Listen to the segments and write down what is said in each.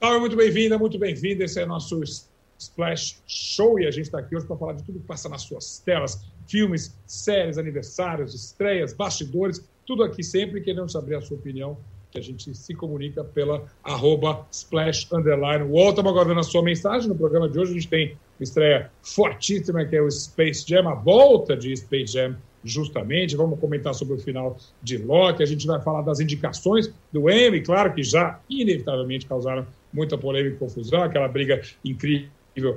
Salve, muito bem-vinda, muito bem-vindo. Esse é nosso Splash Show e a gente está aqui hoje para falar de tudo que passa nas suas telas: filmes, séries, aniversários, estreias, bastidores, tudo aqui sempre. Querendo saber a sua opinião, que a gente se comunica pela arroba Splash Underline. Estamos aguardando a sua mensagem. No programa de hoje a gente tem uma estreia fortíssima que é o Space Jam, a volta de Space Jam justamente. Vamos comentar sobre o final de Loki. A gente vai falar das indicações do Emmy, claro que já inevitavelmente causaram muita polêmica e confusão, aquela briga incrível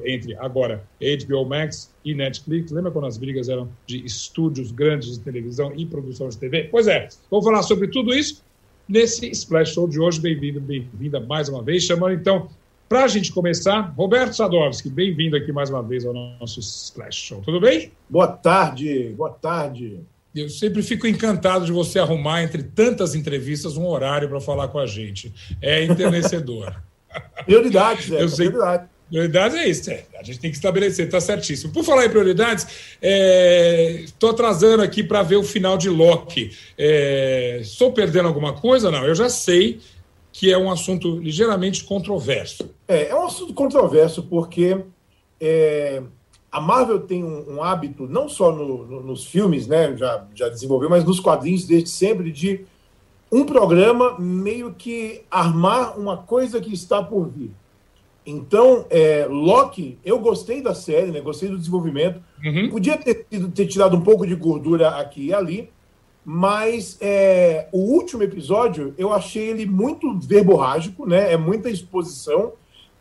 entre agora HBO Max e Netflix. Lembra quando as brigas eram de estúdios grandes de televisão e produção de TV? Pois é, vamos falar sobre tudo isso nesse Splash Show de hoje. Bem-vindo, bem-vinda mais uma vez. Chamando então, para a gente começar, Roberto Sadowski, bem-vindo aqui mais uma vez ao nosso Splash Show. Tudo bem? Boa tarde, boa tarde. Eu sempre fico encantado de você arrumar entre tantas entrevistas um horário para falar com a gente. É enternecedor. Prioridades, é. Eu sei. Prioridade. Prioridades é isso, é. a gente tem que estabelecer, está certíssimo. Por falar em prioridades, estou é, atrasando aqui para ver o final de Loki. É, estou perdendo alguma coisa? Não, eu já sei que é um assunto ligeiramente controverso. É, é um assunto controverso porque é, a Marvel tem um, um hábito, não só no, no, nos filmes, né, já, já desenvolveu, mas nos quadrinhos desde sempre, de um programa meio que armar uma coisa que está por vir. Então, é, Loki, eu gostei da série, né? Gostei do desenvolvimento. Uhum. Podia ter, ter, tirado um pouco de gordura aqui e ali, mas é, o último episódio eu achei ele muito verborrágico, né? É muita exposição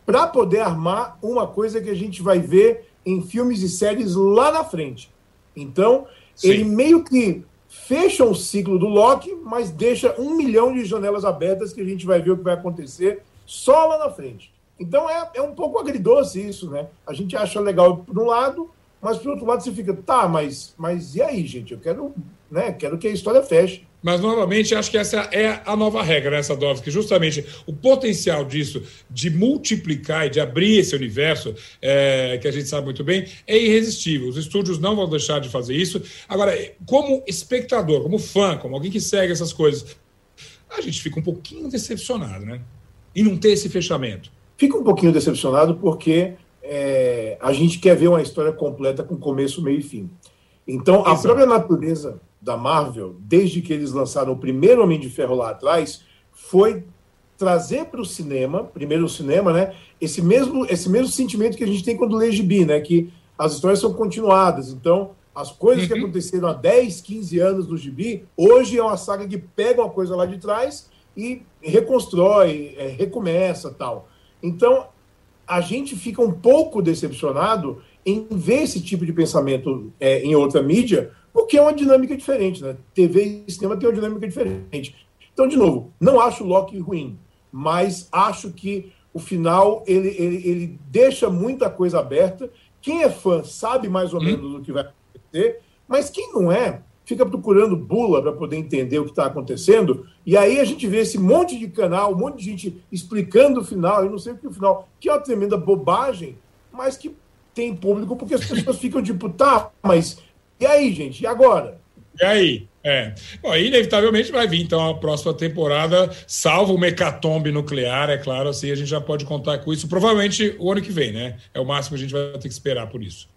para poder armar uma coisa que a gente vai ver em filmes e séries lá na frente. Então, Sim. ele meio que fecha o ciclo do Loki, mas deixa um milhão de janelas abertas que a gente vai ver o que vai acontecer só lá na frente. Então é, é um pouco agridoce isso, né? A gente acha legal por um lado, mas por outro lado você fica, tá, mas, mas e aí, gente? Eu quero, né, quero que a história feche. Mas, novamente, acho que essa é a nova regra, né, Sadovski? Que justamente o potencial disso, de multiplicar e de abrir esse universo, é, que a gente sabe muito bem, é irresistível. Os estúdios não vão deixar de fazer isso. Agora, como espectador, como fã, como alguém que segue essas coisas, a gente fica um pouquinho decepcionado, né? Em não ter esse fechamento. Fica um pouquinho decepcionado porque é, a gente quer ver uma história completa com começo, meio e fim. Então, a própria natureza da Marvel, desde que eles lançaram o primeiro Homem de Ferro lá atrás, foi trazer para o cinema, primeiro o cinema, né, esse mesmo, esse mesmo sentimento que a gente tem quando lê gibi, né, que as histórias são continuadas. Então, as coisas uhum. que aconteceram há 10, 15 anos no gibi, hoje é uma saga que pega uma coisa lá de trás e reconstrói, é, recomeça tal. Então, a gente fica um pouco decepcionado em ver esse tipo de pensamento é, em outra mídia, porque é uma dinâmica diferente, né? TV e cinema tem uma dinâmica diferente. Então, de novo, não acho o Loki ruim, mas acho que o final ele, ele, ele deixa muita coisa aberta. Quem é fã sabe mais ou menos o que vai acontecer, mas quem não é, fica procurando bula para poder entender o que está acontecendo. E aí a gente vê esse monte de canal, um monte de gente explicando o final, eu não sei o que é o final, que é uma tremenda bobagem, mas que tem público porque as pessoas ficam tipo, tá, mas e aí, gente? E agora? E aí? É. Bom, inevitavelmente vai vir, então, a próxima temporada, salvo o mecatombe nuclear, é claro, assim, a gente já pode contar com isso. Provavelmente o ano que vem, né? É o máximo que a gente vai ter que esperar por isso.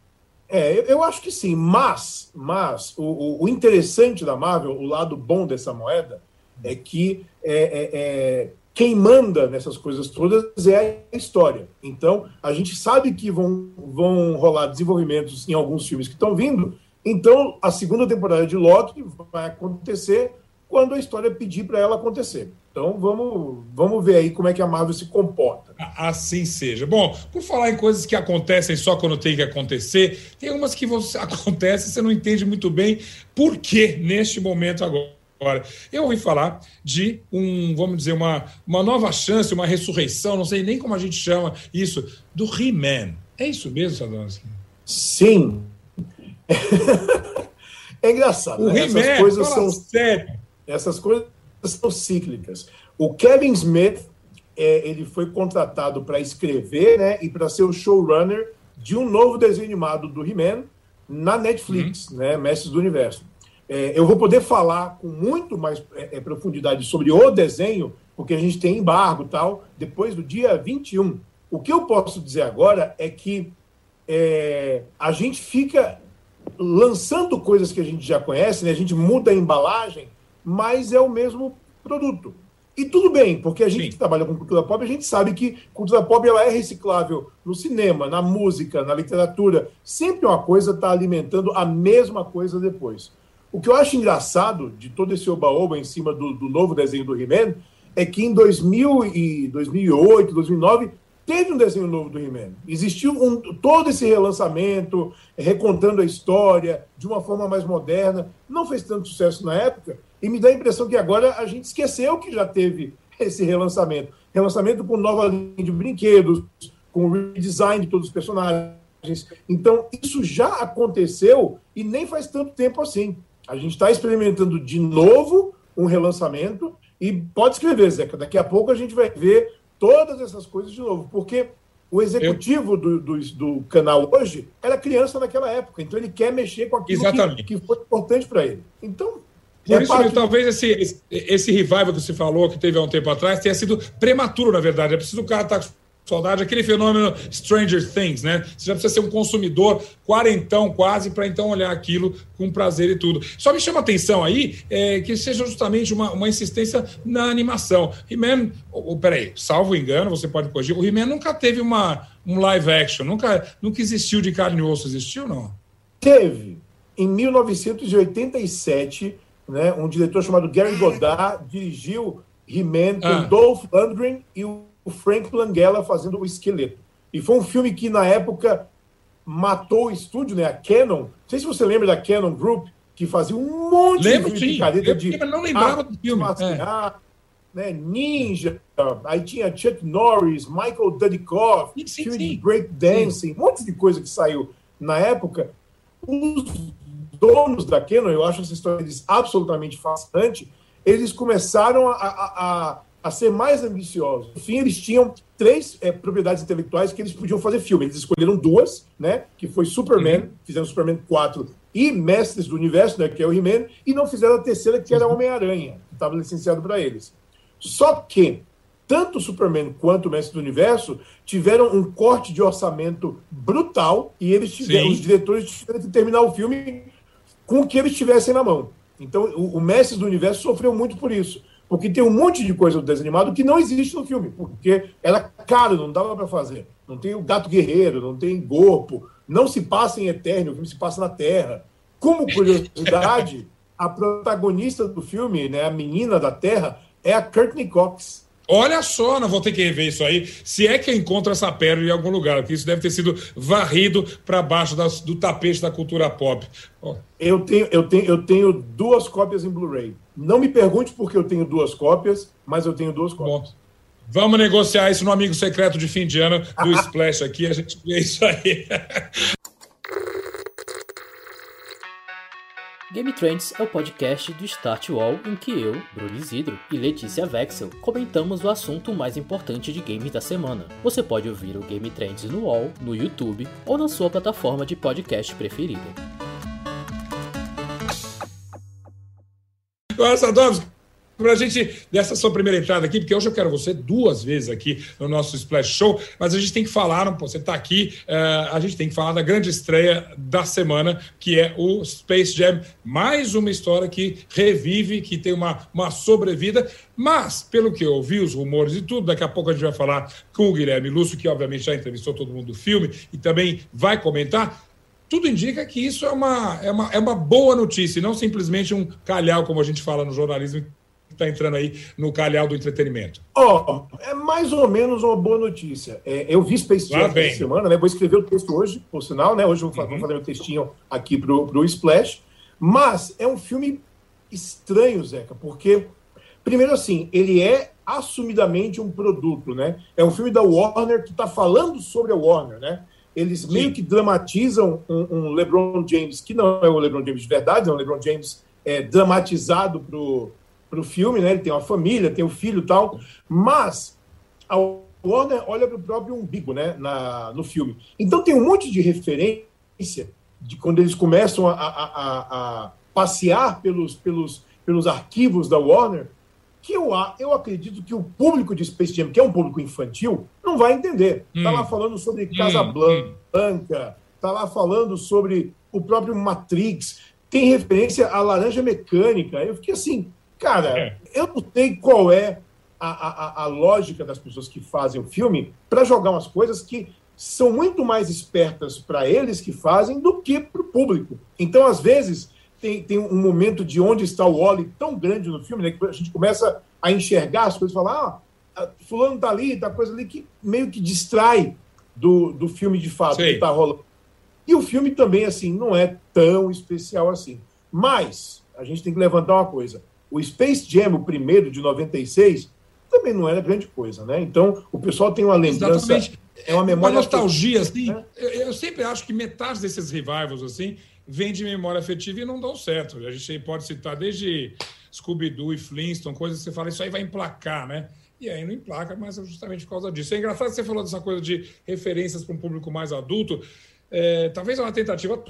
É, eu, eu acho que sim, mas, mas o, o, o, interessante da Marvel, o lado bom dessa moeda, é que é, é, é quem manda nessas coisas todas é a história. Então, a gente sabe que vão, vão rolar desenvolvimentos em alguns filmes que estão vindo, então, a segunda temporada de Loki vai acontecer quando a história pedir para ela acontecer. Então, vamos, vamos ver aí como é que a Marvel se comporta. Assim seja. Bom, por falar em coisas que acontecem só quando tem que acontecer, tem umas que você, acontecem e você não entende muito bem por que neste momento agora. Eu ouvi falar de um, vamos dizer, uma, uma nova chance, uma ressurreição, não sei nem como a gente chama isso, do He-Man. É isso mesmo, Sadowski? Sim, é engraçado. né? Essas coisas são sério. Essas coisas são cíclicas. O Kevin Smith é, ele foi contratado para escrever né, e para ser o showrunner de um novo desenho animado do He-Man na Netflix, uhum. né, Mestres do Universo. É, eu vou poder falar com muito mais é, é profundidade sobre o desenho, porque a gente tem embargo tal, depois do dia 21. O que eu posso dizer agora é que é, a gente fica lançando coisas que a gente já conhece, né? a gente muda a embalagem, mas é o mesmo produto. E tudo bem, porque a gente Sim. que trabalha com cultura pop, a gente sabe que cultura pop ela é reciclável no cinema, na música, na literatura. Sempre uma coisa está alimentando a mesma coisa depois. O que eu acho engraçado de todo esse oba-oba em cima do, do novo desenho do He-Man é que em 2000 e 2008, 2009, teve um desenho novo do He-Man. Existiu um, todo esse relançamento, recontando a história de uma forma mais moderna. Não fez tanto sucesso na época, e me dá a impressão que agora a gente esqueceu que já teve esse relançamento. Relançamento com nova linha de brinquedos, com redesign de todos os personagens. Então, isso já aconteceu e nem faz tanto tempo assim. A gente está experimentando de novo um relançamento e pode escrever, Zeca. Daqui a pouco a gente vai ver todas essas coisas de novo, porque o executivo Eu... do, do, do, canal hoje era criança naquela época, então ele quer mexer com aquilo que, que foi importante para ele. Então, por é isso, parte... talvez esse, esse revival que você falou, que teve há um tempo atrás, tenha sido prematuro, na verdade. É preciso o cara estar tá saudade, aquele fenômeno Stranger Things, né? Você já precisa ser um consumidor quarentão quase para então olhar aquilo com prazer e tudo. Só me chama a atenção aí é, que seja justamente uma, uma insistência na animação. He-Man, oh, peraí, salvo engano, você pode corrigir, o He-Man nunca teve uma, um live action, nunca, nunca existiu de carne e osso, existiu não? Teve. Em 1987 né? Um diretor chamado Gary Godard dirigiu He-Man com ah. Dolph Lundgren e o Frank Langella fazendo o esqueleto. E foi um filme que, na época, matou o estúdio, né? A Canon. Não sei se você lembra da Canon Group, que fazia um monte Lembro, de picareta de. Eu não lembrava do filme. é. né? Ninja, aí tinha Chuck Norris, Michael Dudikoff, sim, filme sim. de breakdancing, um monte de coisa que saiu na época. Os donos da Canon, eu acho essa história deles absolutamente fascinante, eles começaram a, a, a, a ser mais ambiciosos. No fim, eles tinham três é, propriedades intelectuais que eles podiam fazer filme. Eles escolheram duas, né? Que foi Superman, uhum. fizeram Superman 4 e Mestres do Universo, né? Que é o He-Man, e não fizeram a terceira, que era Homem-Aranha, que estava licenciado para eles. Só que tanto Superman quanto o Mestre do Universo tiveram um corte de orçamento brutal e eles tiveram, os diretores tiveram que terminar o filme com o que eles tivessem na mão. Então, o, o Mestres do Universo sofreu muito por isso. Porque tem um monte de coisa do desenho animado que não existe no filme, porque era caro, não dava para fazer. Não tem o gato guerreiro, não tem corpo, não se passa em Eterno, o filme se passa na Terra. Como curiosidade, a protagonista do filme, né, a menina da Terra, é a Courtney Cox. Olha só, não vou ter que rever isso aí. Se é que eu encontro essa pérola em algum lugar, porque isso deve ter sido varrido para baixo das, do tapete da cultura pop. Oh. Eu, tenho, eu, tenho, eu tenho duas cópias em Blu-ray. Não me pergunte por que eu tenho duas cópias, mas eu tenho duas cópias. Bom. Vamos negociar isso no amigo secreto de fim de ano do Splash aqui, a gente vê isso aí. Game Trends é o podcast do Start Wall em que eu, Bruno Isidro e Letícia Vexel comentamos o assunto mais importante de games da semana. Você pode ouvir o Game Trends no Wall, no YouTube ou na sua plataforma de podcast preferida. Nossa, para a gente, dessa sua primeira entrada aqui, porque hoje eu quero você duas vezes aqui no nosso Splash Show, mas a gente tem que falar, você está aqui, uh, a gente tem que falar da grande estreia da semana, que é o Space Jam, mais uma história que revive, que tem uma, uma sobrevida, mas, pelo que eu ouvi, os rumores e tudo, daqui a pouco a gente vai falar com o Guilherme Lúcio, que obviamente já entrevistou todo mundo do filme e também vai comentar, tudo indica que isso é uma, é uma, é uma boa notícia, e não simplesmente um calhau, como a gente fala no jornalismo está entrando aí no calhau do entretenimento? Ó, oh, é mais ou menos uma boa notícia. É, eu vi Space Jam essa semana, né? Vou escrever o texto hoje, por sinal, né? Hoje eu vou, uhum. fazer um textinho aqui pro, pro Splash. Mas é um filme estranho, Zeca, porque, primeiro assim, ele é assumidamente um produto, né? É um filme da Warner que está falando sobre a Warner, né? Eles Sim. meio que dramatizam um, um, LeBron James, que não é o LeBron James de verdade, é um LeBron James é, dramatizado pro para o filme, né? Ele tem uma família, tem um filho e tal, mas a Warner olha para o próprio umbigo, né? Na, no filme. Então tem um monte de referência de quando eles começam a, a, a, passear pelos, pelos, pelos arquivos da Warner, que eu, eu acredito que o público de Space Jam, que é um público infantil, não vai entender. Está hum. lá falando sobre Casablanca, hum. está lá falando sobre o próprio Matrix, tem referência à laranja mecânica. Eu fiquei assim, cara, é. eu não sei qual é a, a, a lógica das pessoas que fazem o filme para jogar umas coisas que são muito mais espertas para eles que fazem do que para o público. Então, às vezes, tem, tem um momento de onde está o Wally tão grande no filme, né, que a gente começa a enxergar as coisas, falar, ah, fulano tá ali, tá coisa ali, que meio que distrai do, do filme de fato Sim. que está rolando. E o filme também, assim, não é tão especial assim. Mas, a gente tem que levantar uma coisa. O Space Jam, o primeiro de 96, também não era grande coisa, né? Então, o pessoal tem uma lembrança... Exatamente. É uma memória... Uma nostalgia, assim. Né? Eu sempre acho que metade desses revivals, assim, vem de memória afetiva e não dão certo. A gente pode citar desde Scooby-Doo e Flintstone, coisas que você fala, isso aí vai emplacar, né? E aí não emplaca, mas é justamente por causa disso. É engraçado que você falou dessa coisa de referências para um público mais adulto. É, talvez é uma tentativa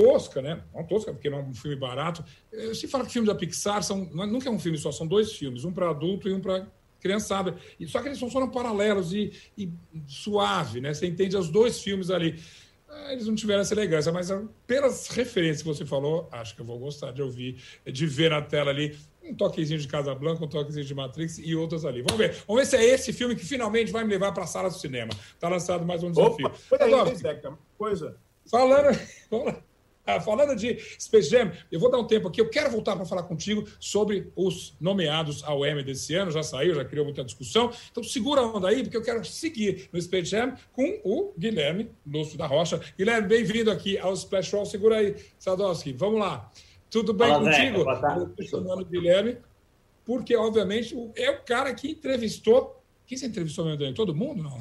tosca, né? Não tosca, porque não é um filme barato. É, se fala que filmes da Pixar são. É, nunca é um filme só, são dois filmes, um para adulto e um para criançada. E, só que eles funcionam paralelos e, e suave, né? Você entende os dois filmes ali. Ah, eles não tiveram essa elegância, mas ah, pelas referências que você falou, acho que eu vou gostar de ouvir, de ver na tela ali um toquezinho de Casa Blanca, um toquezinho de Matrix e outras ali. Vamos ver. Vamos ver se é esse filme que finalmente vai me levar para a sala do cinema. Está lançado mais um desafio. Opa, foi aí, Zeca, coisa. Falando, falando de Space Jam, eu vou dar um tempo aqui. Eu quero voltar para falar contigo sobre os nomeados ao Emmy desse ano. Já saiu, já criou muita discussão. Então segura a onda aí, porque eu quero seguir no Space Jam com o Guilherme Lúcio da Rocha. Guilherme, bem-vindo aqui ao Splash Roll. Segura aí, Sadowski. Vamos lá. Tudo bem Fala, contigo? Estou chamando o Guilherme, porque, obviamente, é o cara que entrevistou. Quem você entrevistou mesmo? Todo mundo? Não.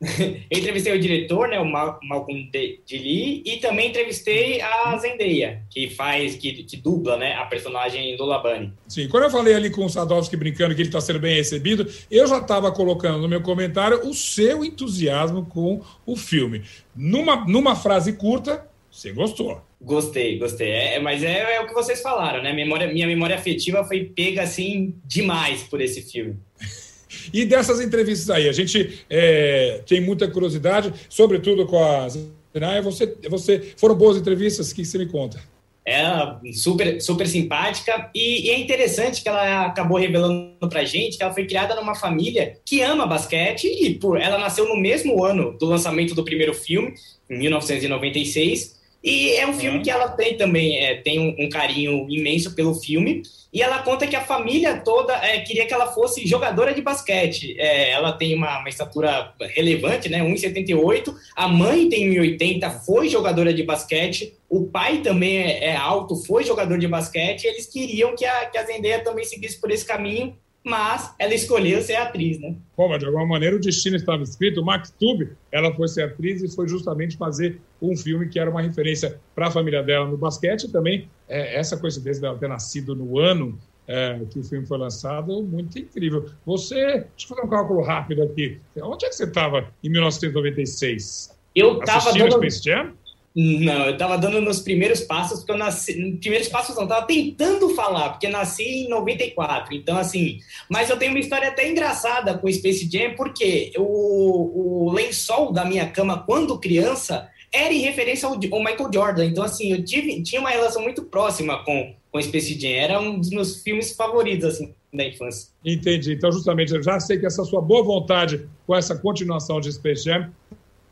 Eu entrevistei o diretor, né, o Malcolm Lee, e também entrevistei a Zendaya, que faz, que, que dubla, né, a personagem do Labani. Sim, quando eu falei ali com o Sadowski brincando que ele está sendo bem recebido, eu já estava colocando no meu comentário o seu entusiasmo com o filme. Numa, numa frase curta, você gostou. Gostei, gostei. É, é, mas é, é, o que vocês falaram, né? Memória, minha memória afetiva foi pega assim demais por esse filme. E dessas entrevistas aí, a gente é, tem muita curiosidade, sobretudo com a Zenaya. Você, você, foram boas entrevistas? O que você me conta? Ela super, super simpática e, e, é interessante que ela acabou revelando pra gente que ela foi criada numa família que ama basquete e por ela nasceu no mesmo ano do lançamento do primeiro filme, em 1996, e é um filme uhum. que ela tem também, é, tem um, um, carinho imenso pelo filme. E ela conta que a família toda é, queria que ela fosse jogadora de basquete. É, ela tem uma, uma, estatura relevante, né? 1,78. A mãe tem 1,80, foi jogadora de basquete. O pai também é, é, alto, foi jogador de basquete. eles queriam que a, que a Zendaya também seguisse por esse caminho mas ela escolheu ser atriz, né? Bom, mas de alguma maneira o destino estava escrito. Max Tube, ela foi ser atriz e foi justamente fazer um filme que era uma referência para a família dela no basquete e também é, essa coincidência dela ter nascido no ano é, que o filme foi lançado, muito incrível. Você, deixa eu fazer um cálculo rápido aqui. Onde é que você estava em 1996? Eu estava dando... Space Jam? Não, eu tava dando nos primeiros passos, porque eu nasci. Primeiros passos não, tava tentando falar, porque nasci em 94. Então, assim. Mas eu tenho uma história até engraçada com o Space Jam, porque o, o lençol da minha cama, quando criança, era em referência ao, ao Michael Jordan. Então, assim, eu tive, tinha uma relação muito próxima com, com Space Jam. Era um dos meus filmes favoritos, assim, da infância. Entendi. Então, justamente, eu já sei que essa sua boa vontade com essa continuação de Space Jam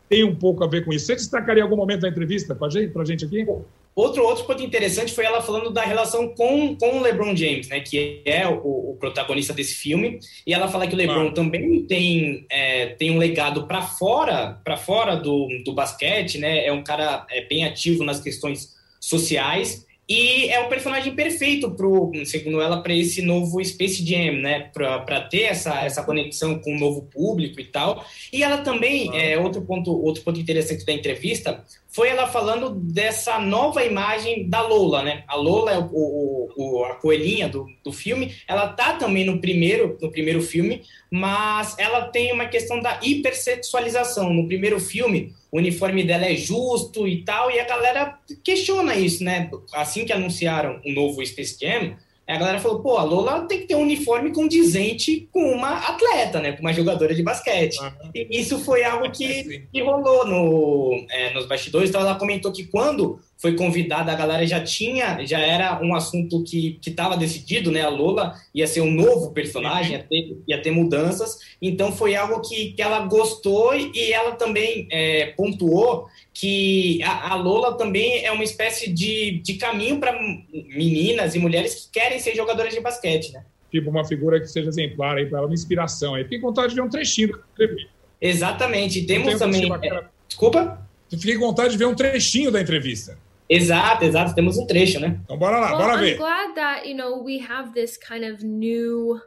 tem um pouco a ver com isso. Você destacaria algum momento da entrevista para gente, a gente aqui? Outro, outro ponto interessante foi ela falando da relação com, com o LeBron James, né, que é o, o protagonista desse filme, e ela fala que o LeBron ah. também tem, é, tem um legado para fora para fora do, do basquete, né, é um cara é, bem ativo nas questões sociais, e é o personagem perfeito pro, segundo ela, para esse novo Space Jam, né? Para ter essa, essa conexão com o novo público e tal. E ela também, é, outro ponto outro ponto interessante da entrevista foi ela falando dessa nova imagem da Lola, né? A Lola é o, o, a coelhinha do, do filme, ela tá também no primeiro, no primeiro filme, mas ela tem uma questão da hipersexualização. No primeiro filme, o uniforme dela é justo e tal, e a galera questiona isso, né? Assim que anunciaram o novo Space Jam, a galera falou, pô, a Lola tem que ter um uniforme condizente com uma atleta, né? Com uma jogadora de basquete. Uhum. E isso foi algo que, que rolou no, é, nos bastidores. Então ela comentou que quando foi convidada, a galera já tinha, já era um assunto que estava decidido, né? A Lola ia ser um novo personagem, ia ter, ia ter mudanças. Então foi algo que, que ela gostou e ela também é, pontuou que a, a, Lola também é uma espécie de, de caminho para meninas e mulheres que querem ser jogadoras de basquete, né? Tipo, uma figura que seja exemplar aí para ela, uma inspiração. Aí fiquei com vontade de ver um trechinho da entrevista. Exatamente. Temos também. É... Desculpa? Fiquei com vontade de ver um trechinho da entrevista. Exato, exato. Temos um trecho, né? Então bora lá, well, bora ver. I'm glad that, you know, we have this kind of new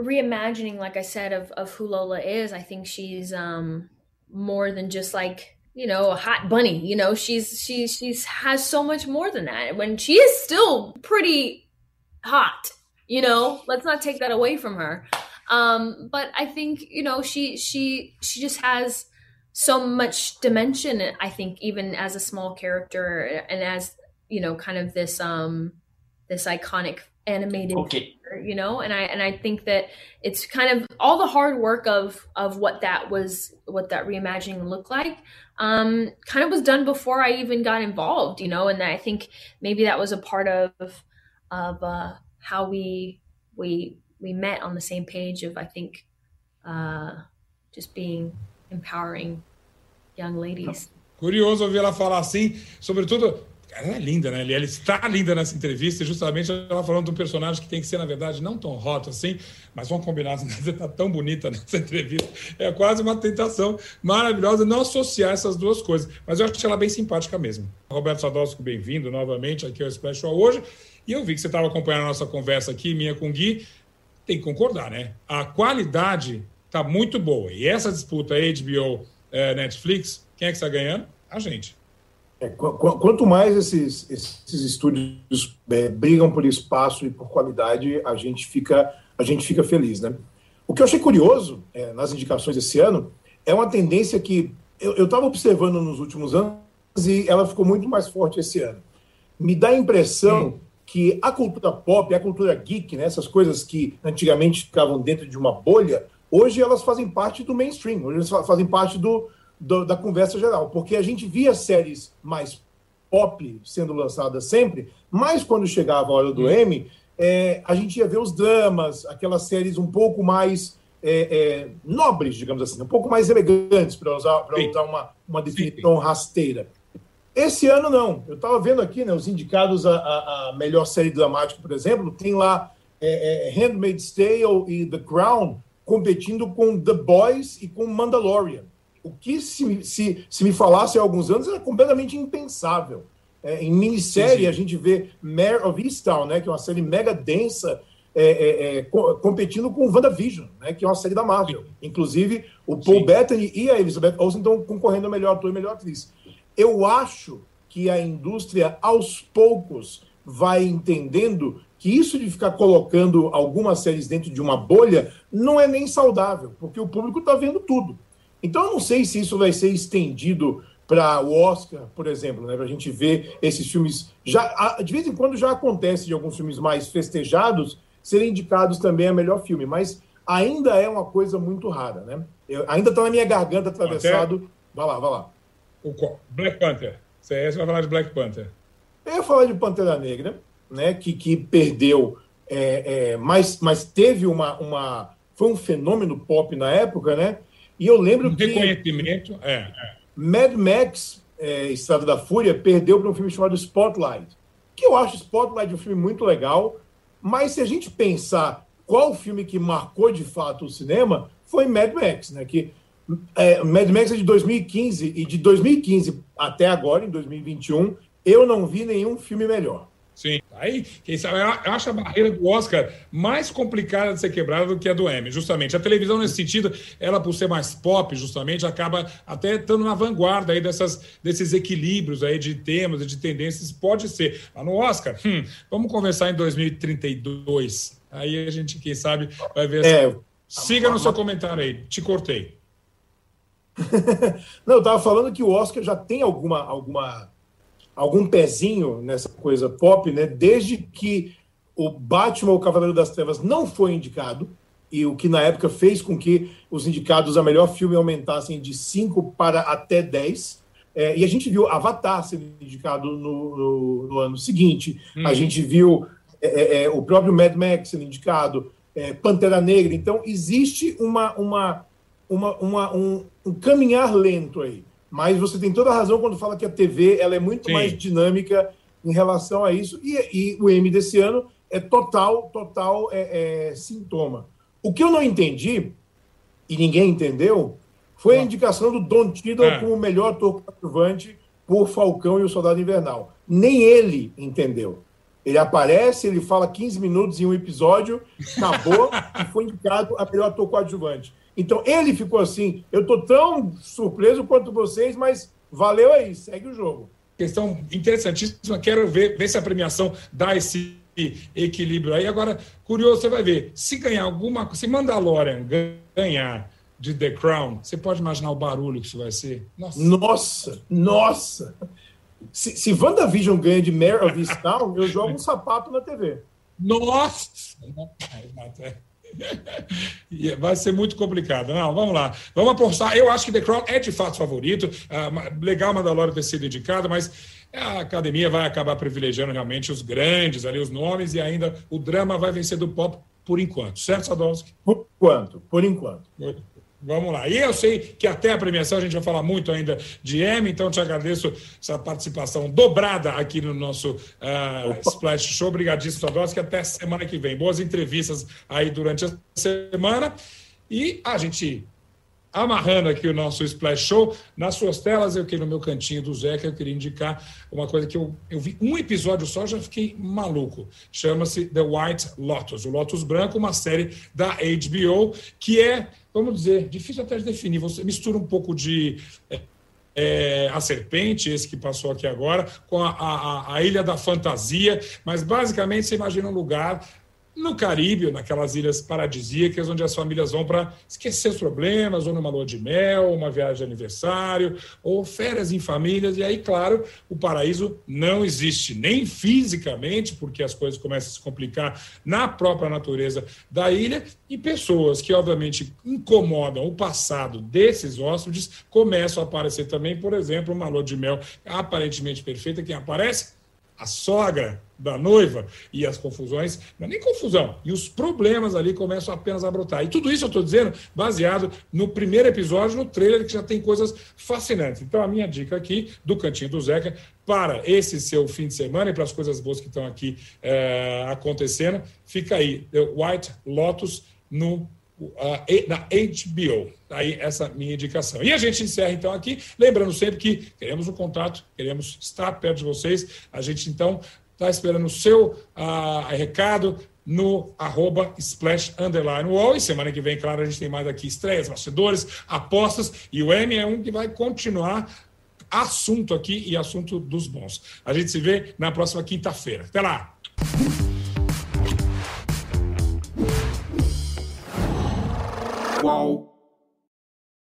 reimagining, like I said, of, of who Lola is. I think she's um, more than just like you know a hot bunny you know she's she she's has so much more than that when she is still pretty hot you know let's not take that away from her um but i think you know she she she just has so much dimension i think even as a small character and as you know kind of this um this iconic animated okay. you know and i and i think that it's kind of all the hard work of of what that was what that reimagining looked like um kind of was done before i even got involved you know and i think maybe that was a part of of uh how we we we met on the same page of i think uh just being empowering young ladies curioso ouvir ela falar assim sobretudo ela é linda, né? Ela está linda nessa entrevista, justamente ela falando de um personagem que tem que ser, na verdade, não tão hot assim, mas vamos combinar, você está tão bonita nessa entrevista. É quase uma tentação maravilhosa não associar essas duas coisas. Mas eu acho ela bem simpática mesmo. Roberto Sadowski, bem-vindo novamente aqui ao Special hoje. E eu vi que você estava acompanhando a nossa conversa aqui, minha com o Gui. Tem que concordar, né? A qualidade está muito boa. E essa disputa HBO eh, Netflix, quem é que está ganhando? A gente. É, quanto mais esses, esses estúdios é, brigam por espaço e por qualidade, a gente fica, a gente fica feliz, né? O que eu achei curioso é, nas indicações esse ano é uma tendência que eu estava observando nos últimos anos e ela ficou muito mais forte esse ano. Me dá a impressão hum. que a cultura pop, a cultura geek, né, essas coisas que antigamente ficavam dentro de uma bolha, hoje elas fazem parte do mainstream, hoje elas fazem parte do, do, da conversa geral, porque a gente via séries mais pop sendo lançadas sempre, mas quando chegava a hora do M, é, a gente ia ver os dramas, aquelas séries um pouco mais é, é, nobres, digamos assim, um pouco mais elegantes, para usar, usar uma, uma definição rasteira. Esse ano, não. Eu estava vendo aqui né, os indicados a, a, a, melhor série dramática, por exemplo, tem lá é, é, Handmaid's Tale e The Crown competindo com The Boys e com Mandalorian o que se, se, se me falasse há alguns anos era completamente impensável. É, em minissérie, sim, sim. a gente vê Mare of Easttown, né, que é uma série mega densa, é, é, é co competindo com WandaVision, né, que é uma série da Marvel. Inclusive, o Paul sim. Bettany e a Elizabeth Olsen estão concorrendo a melhor ator e melhor atriz. Eu acho que a indústria, aos poucos, vai entendendo que isso de ficar colocando algumas séries dentro de uma bolha não é nem saudável, porque o público está vendo tudo. Então, eu não sei se isso vai ser estendido para o Oscar, por exemplo, né, para a gente ver esses filmes. Já, de vez em quando já acontece de alguns filmes mais festejados serem indicados também a melhor filme, mas ainda é uma coisa muito rara. Né? Eu, ainda está na minha garganta atravessado. Até... Vai lá, vai lá. O Black Panther. Você vai falar de Black Panther. Eu ia falar de Pantera Negra, né, que, que perdeu, é, é, mas, mas teve uma, uma. Foi um fenômeno pop na época, né? E eu lembro um que. Reconhecimento, é, é. Mad Max, é, Estrada da Fúria, perdeu para um filme chamado Spotlight. Que eu acho Spotlight um filme muito legal, mas se a gente pensar qual filme que marcou de fato o cinema, foi Mad Max, né? Que é, Mad Max é de 2015 e de 2015 até agora, em 2021, eu não vi nenhum filme melhor. Sim. Aí, quem sabe, eu acho a barreira do Oscar mais complicada de ser quebrada do que a do Emmy, justamente. A televisão, nesse sentido, ela, por ser mais pop, justamente, acaba até estando na vanguarda aí dessas, desses equilíbrios aí de temas e de tendências. Pode ser. Mas no Oscar, hum, vamos conversar em 2032. Aí a gente, quem sabe, vai ver. É, Siga no seu comentário aí. Te cortei. Não, eu estava falando que o Oscar já tem alguma, alguma algum pezinho nessa coisa pop, né? Desde que o Batman, o Cavaleiro das Trevas, não foi indicado, e o que na época fez com que os indicados a melhor filme aumentassem de 5 para até 10. É, e a gente viu Avatar sendo indicado no, no, no ano seguinte, hum. a gente viu é, é, é, o próprio Mad Max sendo indicado, é, Pantera Negra. Então, existe uma, uma, uma, uma um, um caminhar lento aí. Mas você tem toda a razão quando fala que a TV ela é muito Sim. mais dinâmica em relação a isso. E, e, o M desse ano é total, total é, é, sintoma. O que eu não entendi, e ninguém entendeu, foi a indicação do Don Tiddle é. como o melhor ator coadjuvante por Falcão e o Soldado Invernal. Nem ele entendeu. Ele aparece, ele fala 15 minutos em um episódio, acabou e foi indicado a melhor ator coadjuvante. Então ele ficou assim. Eu estou tão surpreso quanto vocês, mas valeu aí, segue o jogo. Questão interessantíssima. Quero ver, ver se a premiação dá esse equilíbrio aí. Agora, curioso, você vai ver. Se ganhar alguma coisa, se Mandalorian ganhar de The Crown, você pode imaginar o barulho que isso vai ser? Nossa, nossa! nossa. Se, se WandaVision ganha de Mare of Town, eu jogo um sapato na TV. Nossa! Vai ser muito complicado. Não, vamos lá. Vamos apostar. Eu acho que The Crown é de fato favorito. Uh, legal Mandalorian ter sido indicado, mas a academia vai acabar privilegiando realmente os grandes ali, os nomes, e ainda o drama vai vencer do pop por enquanto. Certo, Sadowski? Por enquanto, por enquanto. Vamos lá. E eu sei que até a premiação a gente vai falar muito ainda de M, então te agradeço essa participação dobrada aqui no nosso uh, Splash Show. Obrigadíssimo, que Até semana que vem. Boas entrevistas aí durante a semana. E a gente amarrando aqui o nosso Splash Show. Nas suas telas, eu que no meu cantinho do Zeca, eu queria indicar uma coisa que eu, eu vi um episódio só, já fiquei maluco. Chama-se The White Lotus, o Lotus Branco, uma série da HBO, que é, vamos dizer, difícil até de definir. Você mistura um pouco de. É, é, a Serpente, esse que passou aqui agora, com a, a, a Ilha da Fantasia, mas basicamente você imagina um lugar no Caribe, naquelas ilhas paradisíacas, onde as famílias vão para esquecer os problemas, ou numa lua de mel, uma viagem de aniversário, ou férias em famílias. E aí, claro, o paraíso não existe, nem fisicamente, porque as coisas começam a se complicar na própria natureza da ilha, e pessoas que, obviamente, incomodam o passado desses hóspedes começam a aparecer também, por exemplo, uma lua de mel aparentemente perfeita. Quem aparece? A sogra da noiva e as confusões, não é nem confusão, e os problemas ali começam apenas a brotar. E tudo isso eu estou dizendo baseado no primeiro episódio, no trailer, que já tem coisas fascinantes. Então, a minha dica aqui do Cantinho do Zeca para esse seu fim de semana e para as coisas boas que estão aqui é, acontecendo, fica aí, White Lotus no na HBO. Aí essa minha indicação. E a gente encerra então aqui, lembrando sempre que queremos o contato, queremos estar perto de vocês. A gente então está esperando o seu uh, recado no arroba splash underline wall. E semana que vem, claro, a gente tem mais aqui estreias, bastidores, apostas. E o M é um que vai continuar assunto aqui e assunto dos bons. A gente se vê na próxima quinta-feira. Até lá!